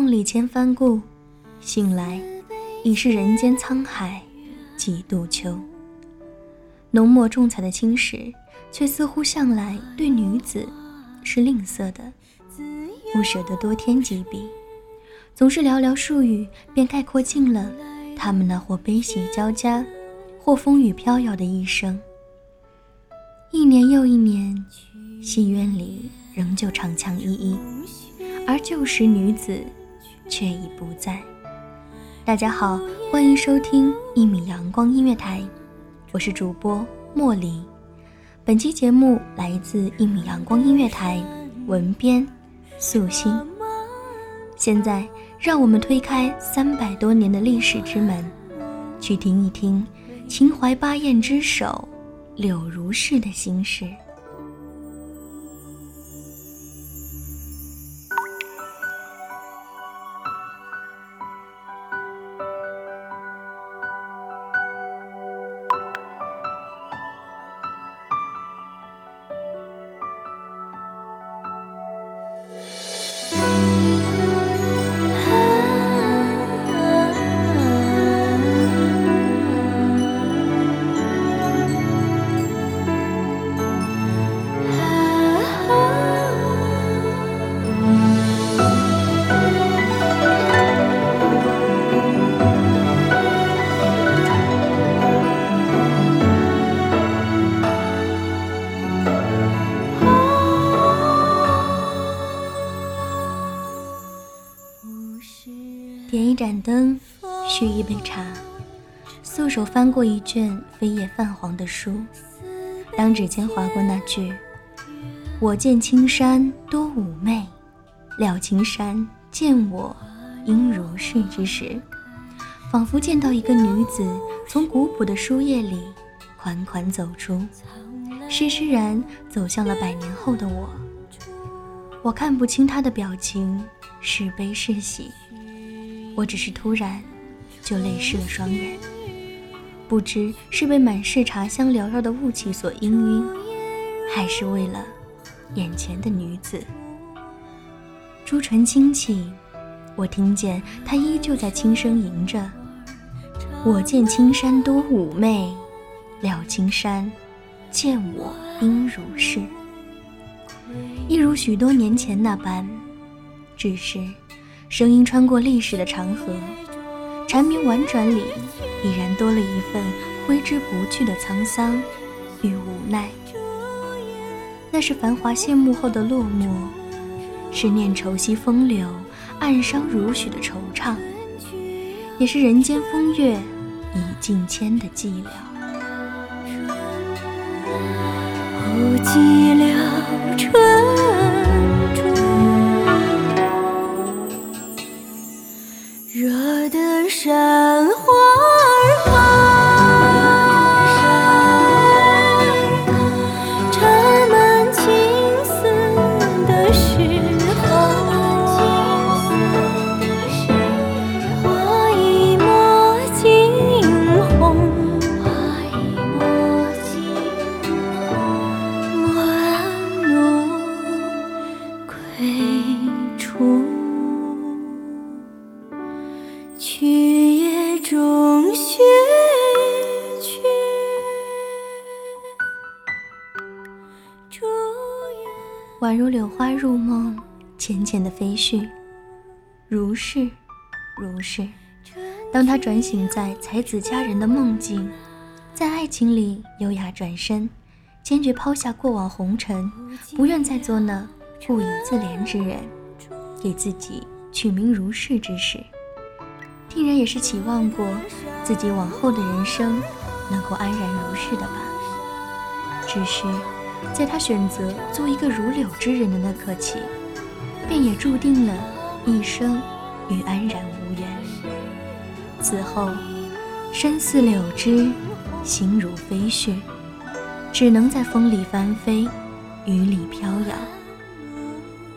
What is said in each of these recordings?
梦里千帆故，醒来已是人间沧海几度秋。浓墨重彩的青史，却似乎向来对女子是吝啬的，不舍得多添几笔，总是寥寥数语便概括尽了他们那或悲喜交加，或风雨飘摇的一生。一年又一年，戏院里仍旧长枪依依，而旧时女子却已不在。大家好，欢迎收听一米阳光音乐台，我是主播茉莉。本期节目来自一米阳光音乐台，文编素心。现在，让我们推开三百多年的历史之门，去听一听秦淮八艳之首柳如是的心事。手翻过一卷飞叶泛黄的书，当指尖划过那句“我见青山多妩媚，料青山见我应如是”之时，仿佛见到一个女子从古朴的书页里款款走出，施施然走向了百年后的我。我看不清她的表情是悲是喜。我只是突然就泪湿了双眼，不知是被满是茶香缭绕的雾气所氤氲，还是为了眼前的女子。朱唇轻启，我听见她依旧在轻声吟着：“我见青山多妩媚，料青山见我应如是。”一如许多年前那般，只是。声音穿过历史的长河，缠绵婉转里，已然多了一份挥之不去的沧桑与无奈。那是繁华谢幕后的落寞，是念愁惜风流，暗伤如许的惆怅，也是人间风月已尽迁的寂寥。不寂寥春竹，惹得山宛如柳花入梦，浅浅的飞絮。如是，如是。当他转醒在才子佳人的梦境，在爱情里优雅转身，坚决抛下过往红尘，不愿再做那不以自怜之人，给自己取名如是之时，定然也是期望过自己往后的人生能够安然如是的吧。只是，在他选择做一个如柳之人的那刻起，便也注定了一生与安然无缘。此后，身似柳枝，心如飞絮，只能在风里翻飞，雨里飘摇。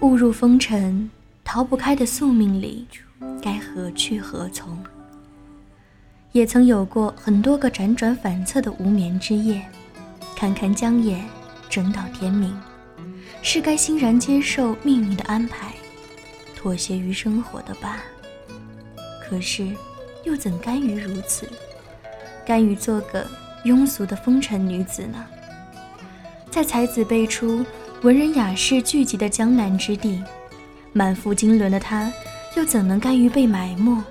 误入风尘，逃不开的宿命里，该何去何从？也曾有过很多个辗转反侧的无眠之夜，堪堪将眼争到天明，是该欣然接受命运的安排，妥协于生活的吧？可是，又怎甘于如此？甘于做个庸俗的风尘女子呢？在才子辈出、文人雅士聚集的江南之地，满腹经纶的她，又怎能甘于被埋没？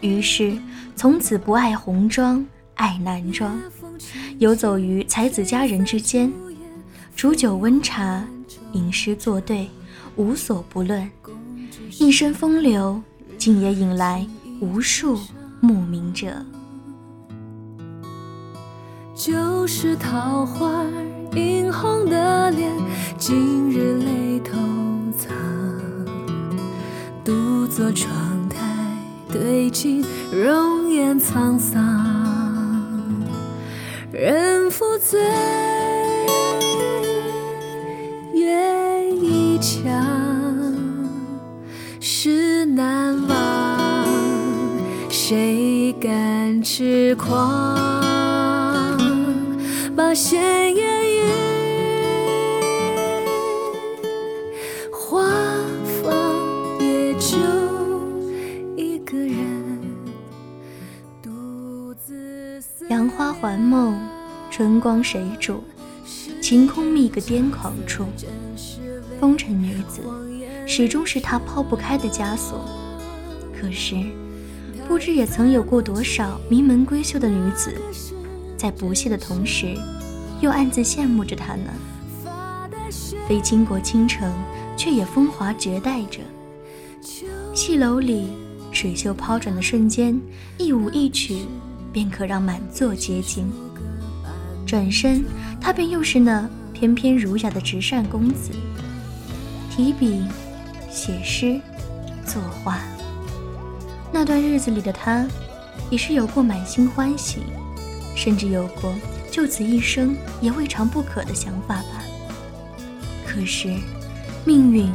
于是，从此不爱红妆，爱男装，游走于才子佳人之间，煮酒温茶，吟诗作对，无所不论。一身风流，竟也引来无数慕名者。旧时桃花映红的脸，今日泪偷藏。独坐窗台对镜，容颜沧桑。人负醉，月一腔，事难忘。谁敢痴狂？把闲杨花环梦，春光谁主？晴空觅个癫狂处。风尘女子，始终是他抛不开的枷锁。可是，不知也曾有过多少名门闺秀的女子，在不屑的同时，又暗自羡慕着他呢。非倾国倾城，却也风华绝代着。戏楼里，水袖抛转的瞬间，一舞一曲，便可让满座皆惊。转身，他便又是那翩翩儒雅的直善公子。提笔，写诗，作画。那段日子里的他，也是有过满心欢喜，甚至有过就此一生也未尝不可的想法吧。可是，命运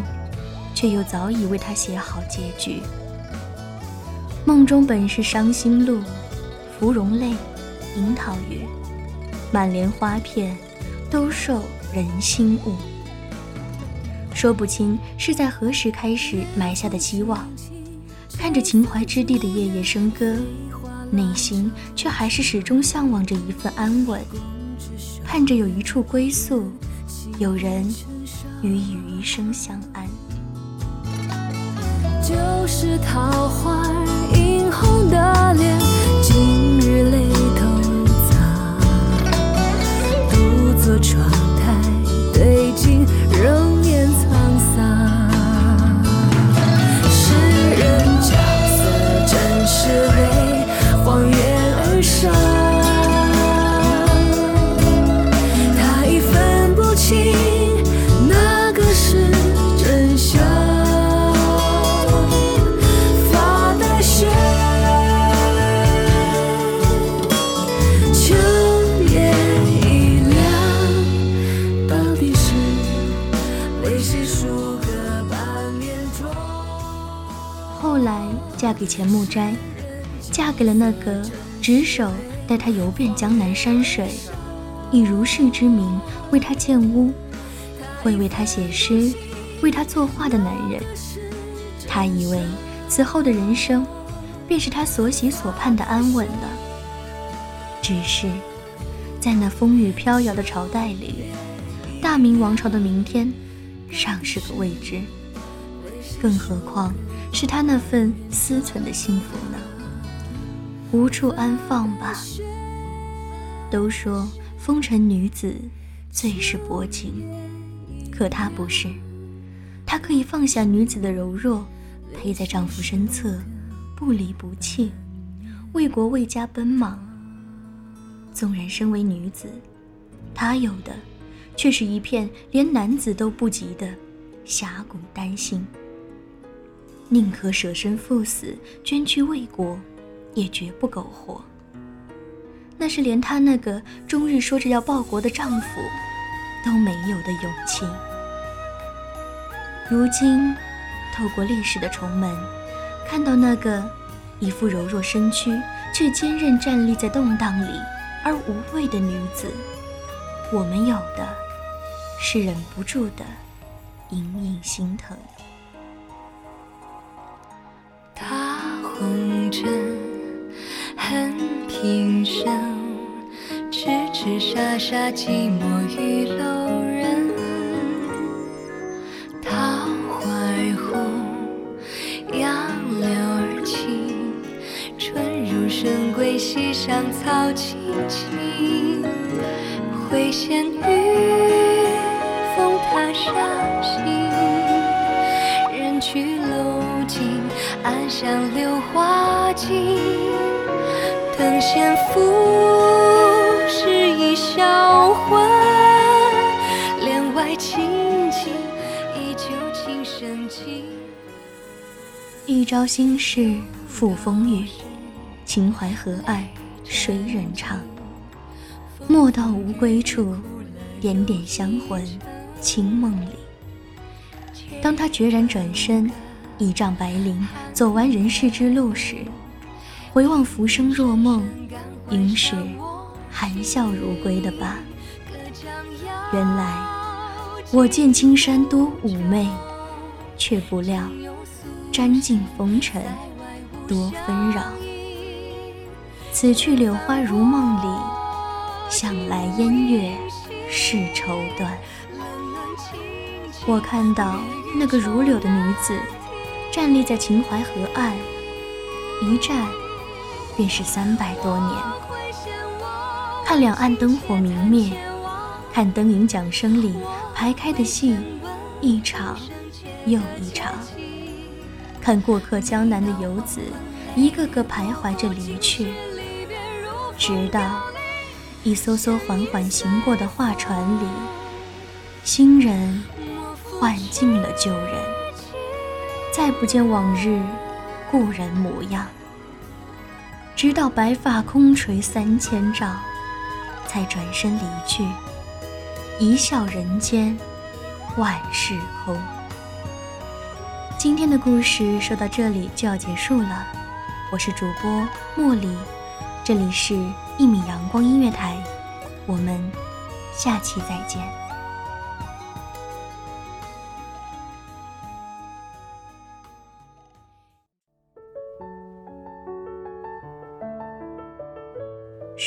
却又早已为他写好结局。梦中本是伤心路，芙蓉泪，樱桃雨，满帘花片，都受人心误。说不清是在何时开始埋下的希望，看着秦淮之地的夜夜笙歌，内心却还是始终向往着一份安稳，盼着有一处归宿，有人与以余生相安。就是桃花给钱木斋，嫁给了那个执手带她游遍江南山水，以如是之名为她建屋，会为她写诗，为她作画的男人。她以为此后的人生，便是她所喜所盼的安稳了。只是，在那风雨飘摇的朝代里，大明王朝的明天，尚是个未知。更何况是他那份思存的幸福呢？无处安放吧。都说风尘女子最是薄情，可她不是，她可以放下女子的柔弱，陪在丈夫身侧，不离不弃，为国为家奔忙。纵然身为女子，她有的却是一片连男子都不及的侠骨丹心。宁可舍身赴死，捐躯为国，也绝不苟活。那是连她那个终日说着要报国的丈夫都没有的勇气。如今，透过历史的重门，看到那个一副柔弱身躯却坚韧站立在动荡里而无畏的女子，我们有的是忍不住的隐隐心疼。红尘很平生，痴痴傻傻寂寞玉楼人。桃花儿红，杨柳儿青，春入深闺，溪上草青青。会仙雨，尽，等闲赋诗一销魂。帘外轻轻，依旧情深情。一朝心事付风雨，秦淮河岸谁人唱？莫道无归处，点点香魂清梦里。当他决然转身。倚仗白绫走完人世之路时，回望浮生若梦，应是含笑如归的吧。原来我见青山多妩媚，却不料沾尽风尘多纷扰。此去柳花如梦里，想来烟月是绸缎。我看到那个如柳的女子。站立在秦淮河岸，一站便是三百多年。看两岸灯火明灭，看灯影桨声里排开的戏，一场又一场。看过客江南的游子，一个个徘徊着离去，直到一艘艘缓缓行过的画船里，新人换尽了旧人。再不见往日故人模样，直到白发空垂三千丈，才转身离去。一笑人间，万事空。今天的故事说到这里就要结束了，我是主播茉莉，这里是《一米阳光音乐台》，我们下期再见。